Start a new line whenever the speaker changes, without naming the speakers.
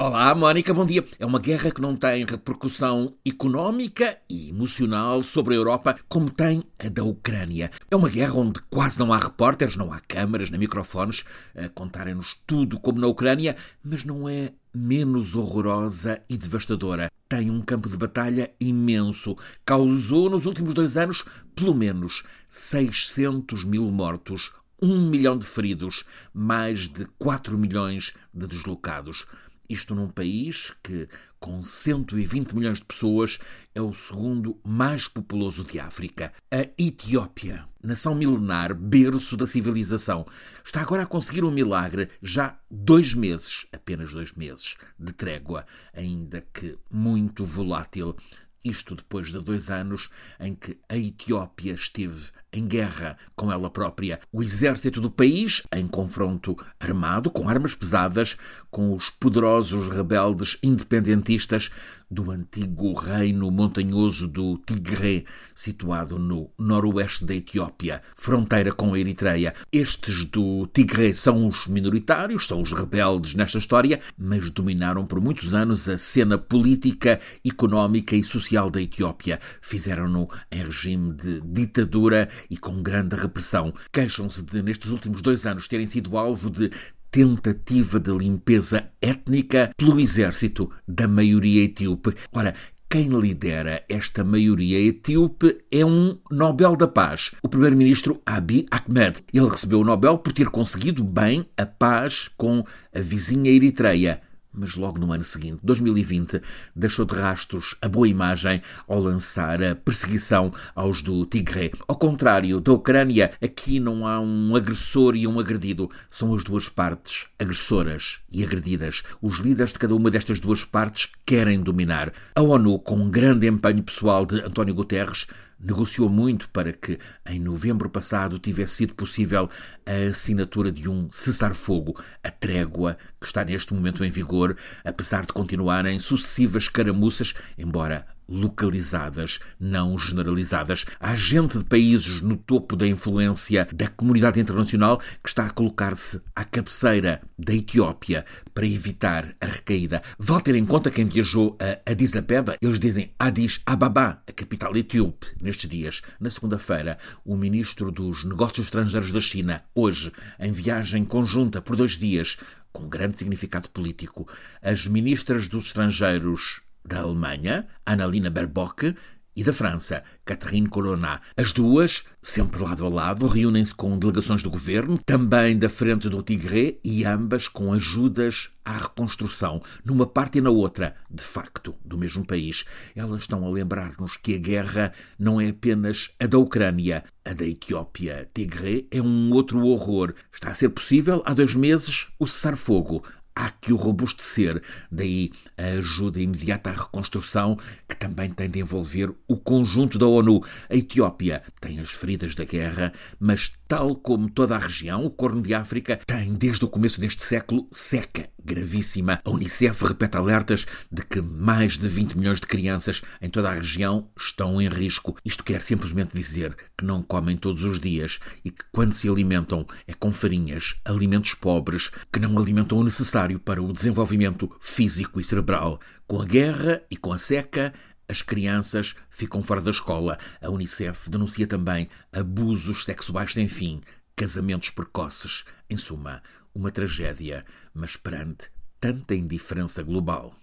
Olá, Mónica, bom dia. É uma guerra que não tem repercussão económica e emocional sobre a Europa como tem a da Ucrânia. É uma guerra onde quase não há repórteres, não há câmaras, nem microfones a contarem-nos tudo como na Ucrânia, mas não é menos horrorosa e devastadora. Tem um campo de batalha imenso. Causou nos últimos dois anos pelo menos 600 mil mortos, um milhão de feridos, mais de 4 milhões de deslocados. Isto num país que, com 120 milhões de pessoas, é o segundo mais populoso de África. A Etiópia, nação milenar, berço da civilização, está agora a conseguir um milagre, já dois meses, apenas dois meses, de trégua, ainda que muito volátil. Isto depois de dois anos em que a Etiópia esteve em guerra com ela própria. O exército do país, em confronto armado, com armas pesadas, com os poderosos rebeldes independentistas do antigo reino montanhoso do Tigre, situado no noroeste da Etiópia, fronteira com a Eritreia. Estes do Tigre são os minoritários, são os rebeldes nesta história, mas dominaram por muitos anos a cena política, económica e social da Etiópia. Fizeram-no em regime de ditadura e com grande repressão. Queixam-se de, nestes últimos dois anos, terem sido alvo de tentativa de limpeza étnica pelo exército da maioria etíope. Ora, quem lidera esta maioria etíope é um Nobel da Paz, o primeiro-ministro Abiy Ahmed. Ele recebeu o Nobel por ter conseguido bem a paz com a vizinha Eritreia mas logo no ano seguinte, 2020, deixou de rastros a boa imagem ao lançar a perseguição aos do Tigre. Ao contrário da Ucrânia, aqui não há um agressor e um agredido, são as duas partes, agressoras e agredidas. Os líderes de cada uma destas duas partes querem dominar. A ONU, com um grande empenho pessoal de António Guterres, negociou muito para que, em novembro passado, tivesse sido possível a assinatura de um cessar-fogo, a trégua que está neste momento em vigor, apesar de continuarem sucessivas caramuças, embora localizadas, não generalizadas. Há gente de países no topo da influência da comunidade internacional que está a colocar-se à cabeceira da Etiópia para evitar a recaída. Vale ter em conta quem viajou a Addis Abeba, eles dizem Addis Ababa, a capital etíope, nestes dias. Na segunda-feira, o ministro dos Negócios Estrangeiros da China, hoje, em viagem conjunta por dois dias, com grande significado político, as ministras dos estrangeiros da Alemanha, Annalena Baerbock, e da França, Catherine Colonna. As duas, sempre lado a lado, reúnem-se com delegações do governo, também da frente do Tigre, e ambas com ajudas à reconstrução, numa parte e na outra, de facto, do mesmo país. Elas estão a lembrar-nos que a guerra não é apenas a da Ucrânia. A da Etiópia Tigre é um outro horror. Está a ser possível, há dois meses, o cessar-fogo há que o robustecer. Daí a ajuda imediata à reconstrução, que também tem de envolver o conjunto da ONU. A Etiópia tem as feridas da guerra, mas, tal como toda a região, o Corno de África tem, desde o começo deste século, seca gravíssima. A Unicef repete alertas de que mais de 20 milhões de crianças em toda a região estão em risco. Isto quer simplesmente dizer que não comem todos os dias e que, quando se alimentam, é com farinhas, alimentos pobres, que não alimentam o necessário para o desenvolvimento físico e cerebral. Com a guerra e com a seca, as crianças ficam fora da escola. A Unicef denuncia também abusos sexuais sem fim, casamentos precoces. Em suma, uma tragédia, mas perante tanta indiferença global.